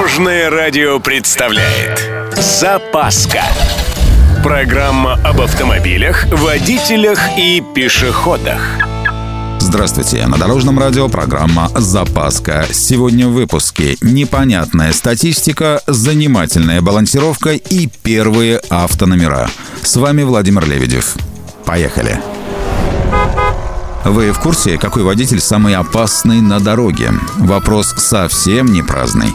Дорожное радио представляет Запаска Программа об автомобилях, водителях и пешеходах Здравствуйте, на Дорожном радио программа «Запаска». Сегодня в выпуске непонятная статистика, занимательная балансировка и первые автономера. С вами Владимир Лебедев. Поехали! Вы в курсе, какой водитель самый опасный на дороге? Вопрос совсем не праздный.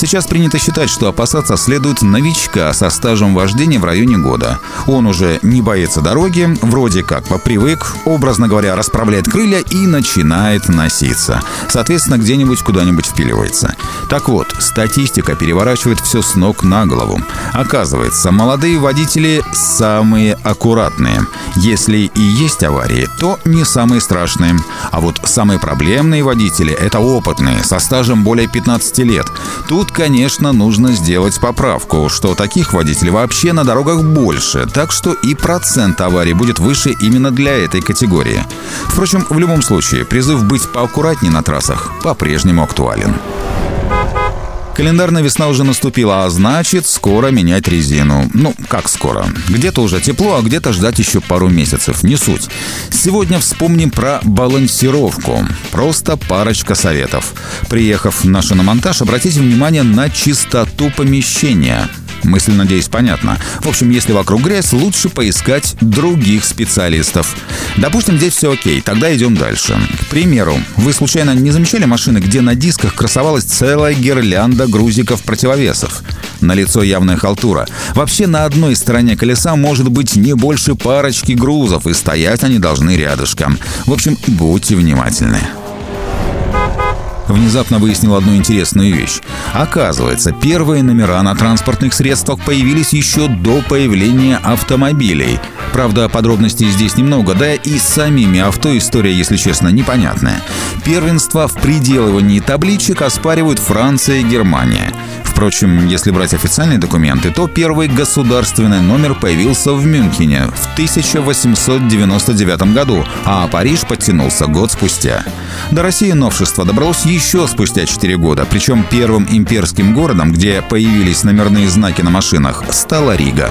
Сейчас принято считать, что опасаться следует новичка со стажем вождения в районе года. Он уже не боится дороги, вроде как попривык, образно говоря, расправляет крылья и начинает носиться. Соответственно, где-нибудь куда-нибудь впиливается. Так вот, статистика переворачивает все с ног на голову. Оказывается, молодые водители самые аккуратные. Если и есть аварии, то не самые страшные. А вот самые проблемные водители – это опытные, со стажем более 15 лет. Тут, конечно, нужно сделать поправку, что таких водителей вообще на дорогах больше, так что и процент аварий будет выше именно для этой категории. Впрочем, в любом случае, призыв быть поаккуратнее на трассах по-прежнему актуален. Календарная весна уже наступила, а значит, скоро менять резину. Ну, как скоро? Где-то уже тепло, а где-то ждать еще пару месяцев. Не суть. Сегодня вспомним про балансировку. Просто парочка советов. Приехав на шиномонтаж, обратите внимание на чистоту помещения. Мысль, надеюсь, понятна. В общем, если вокруг грязь, лучше поискать других специалистов. Допустим, здесь все окей, тогда идем дальше. К примеру, вы случайно не замечали машины, где на дисках красовалась целая гирлянда грузиков противовесов? На лицо явная халтура. Вообще на одной стороне колеса может быть не больше парочки грузов, и стоять они должны рядышком. В общем, будьте внимательны внезапно выяснил одну интересную вещь. Оказывается, первые номера на транспортных средствах появились еще до появления автомобилей. Правда, подробностей здесь немного, да и с самими авто история, если честно, непонятная. Первенство в приделывании табличек оспаривают Франция и Германия. Впрочем, если брать официальные документы, то первый государственный номер появился в Мюнхене в 1899 году, а Париж подтянулся год спустя. До России новшество добралось еще спустя 4 года, причем первым имперским городом, где появились номерные знаки на машинах, стала Рига.